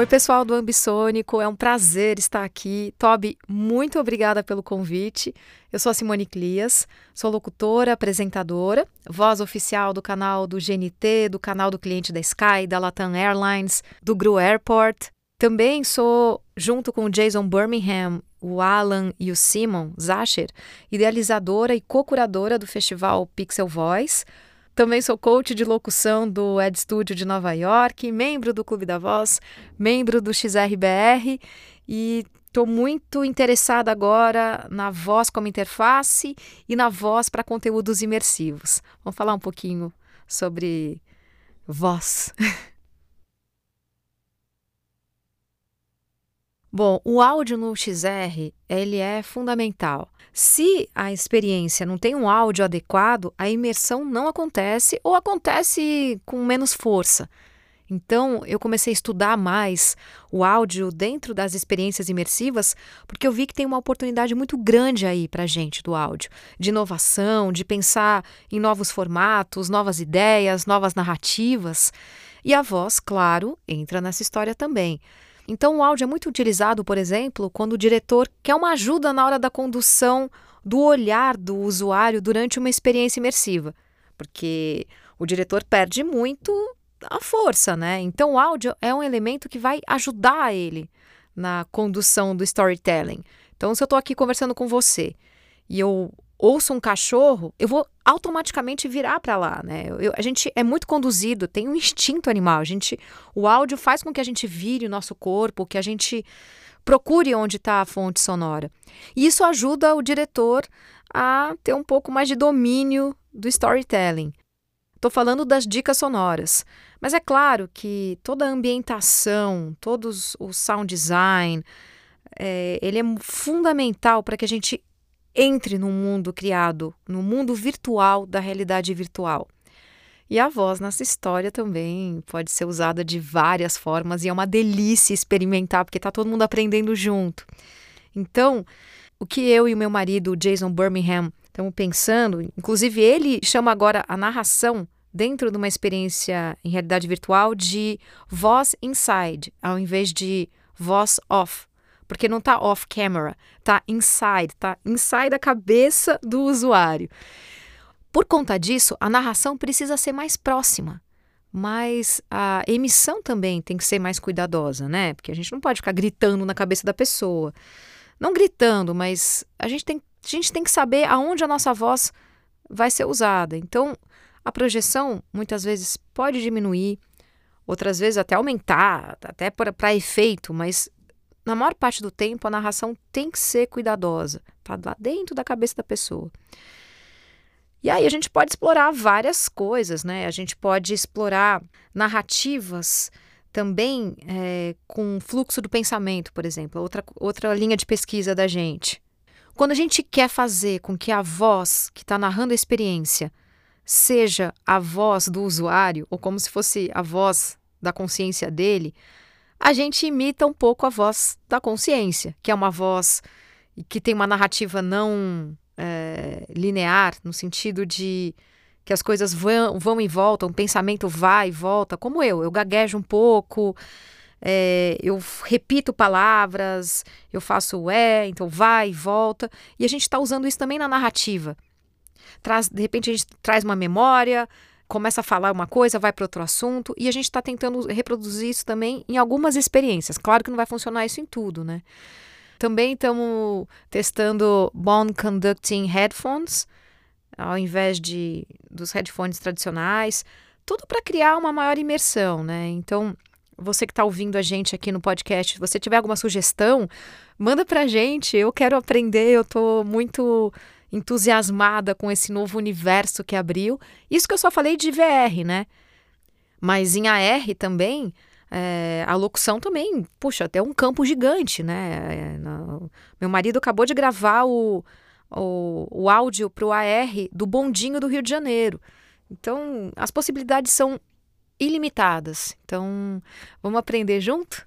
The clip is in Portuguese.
Oi, pessoal do Ambisônico, é um prazer estar aqui. Toby, muito obrigada pelo convite. Eu sou a Simone Clias, sou locutora, apresentadora, voz oficial do canal do GNT, do canal do cliente da Sky, da Latam Airlines, do Gru Airport. Também sou, junto com o Jason Birmingham, o Alan e o Simon Zacher, idealizadora e co-curadora do festival Pixel Voice também sou coach de locução do Ed Studio de Nova York, membro do Clube da Voz, membro do XRBR e estou muito interessada agora na voz como interface e na voz para conteúdos imersivos. Vamos falar um pouquinho sobre voz. Bom, o áudio no XR, ele é fundamental. Se a experiência não tem um áudio adequado, a imersão não acontece ou acontece com menos força. Então, eu comecei a estudar mais o áudio dentro das experiências imersivas, porque eu vi que tem uma oportunidade muito grande aí para gente do áudio, de inovação, de pensar em novos formatos, novas ideias, novas narrativas. E a voz, claro, entra nessa história também. Então, o áudio é muito utilizado, por exemplo, quando o diretor quer uma ajuda na hora da condução do olhar do usuário durante uma experiência imersiva, porque o diretor perde muito a força, né? Então, o áudio é um elemento que vai ajudar ele na condução do storytelling. Então, se eu estou aqui conversando com você e eu ouço um cachorro, eu vou automaticamente virar para lá, né? Eu, a gente é muito conduzido, tem um instinto animal. A gente, o áudio faz com que a gente vire o nosso corpo, que a gente procure onde está a fonte sonora. E isso ajuda o diretor a ter um pouco mais de domínio do storytelling. Estou falando das dicas sonoras, mas é claro que toda a ambientação, todos o sound design, é, ele é fundamental para que a gente entre no mundo criado, no mundo virtual da realidade virtual. E a voz nessa história também pode ser usada de várias formas e é uma delícia experimentar, porque está todo mundo aprendendo junto. Então, o que eu e o meu marido, Jason Birmingham, estamos pensando, inclusive ele chama agora a narração dentro de uma experiência em realidade virtual de voz inside, ao invés de voz off porque não está off camera, está inside, está inside a cabeça do usuário. Por conta disso, a narração precisa ser mais próxima, mas a emissão também tem que ser mais cuidadosa, né? Porque a gente não pode ficar gritando na cabeça da pessoa. Não gritando, mas a gente tem, a gente tem que saber aonde a nossa voz vai ser usada. Então, a projeção muitas vezes pode diminuir, outras vezes até aumentar, até para efeito, mas na maior parte do tempo, a narração tem que ser cuidadosa, tá lá dentro da cabeça da pessoa. E aí a gente pode explorar várias coisas, né? A gente pode explorar narrativas também é, com fluxo do pensamento, por exemplo, outra, outra linha de pesquisa da gente. Quando a gente quer fazer com que a voz que está narrando a experiência seja a voz do usuário, ou como se fosse a voz da consciência dele, a gente imita um pouco a voz da consciência, que é uma voz que tem uma narrativa não é, linear, no sentido de que as coisas vão, vão e voltam, o pensamento vai e volta, como eu, eu gaguejo um pouco, é, eu repito palavras, eu faço é, então vai e volta, e a gente está usando isso também na narrativa. Traz, de repente a gente traz uma memória, começa a falar uma coisa, vai para outro assunto, e a gente está tentando reproduzir isso também em algumas experiências. Claro que não vai funcionar isso em tudo, né? Também estamos testando bone conducting headphones, ao invés de dos headphones tradicionais, tudo para criar uma maior imersão, né? Então, você que está ouvindo a gente aqui no podcast, se você tiver alguma sugestão, manda para a gente. Eu quero aprender, eu estou muito entusiasmada com esse novo universo que abriu. Isso que eu só falei de VR, né? Mas em AR também, é, a locução também, puxa, até um campo gigante, né? É, no, meu marido acabou de gravar o, o, o áudio para o AR do bondinho do Rio de Janeiro. Então, as possibilidades são ilimitadas. Então, vamos aprender junto?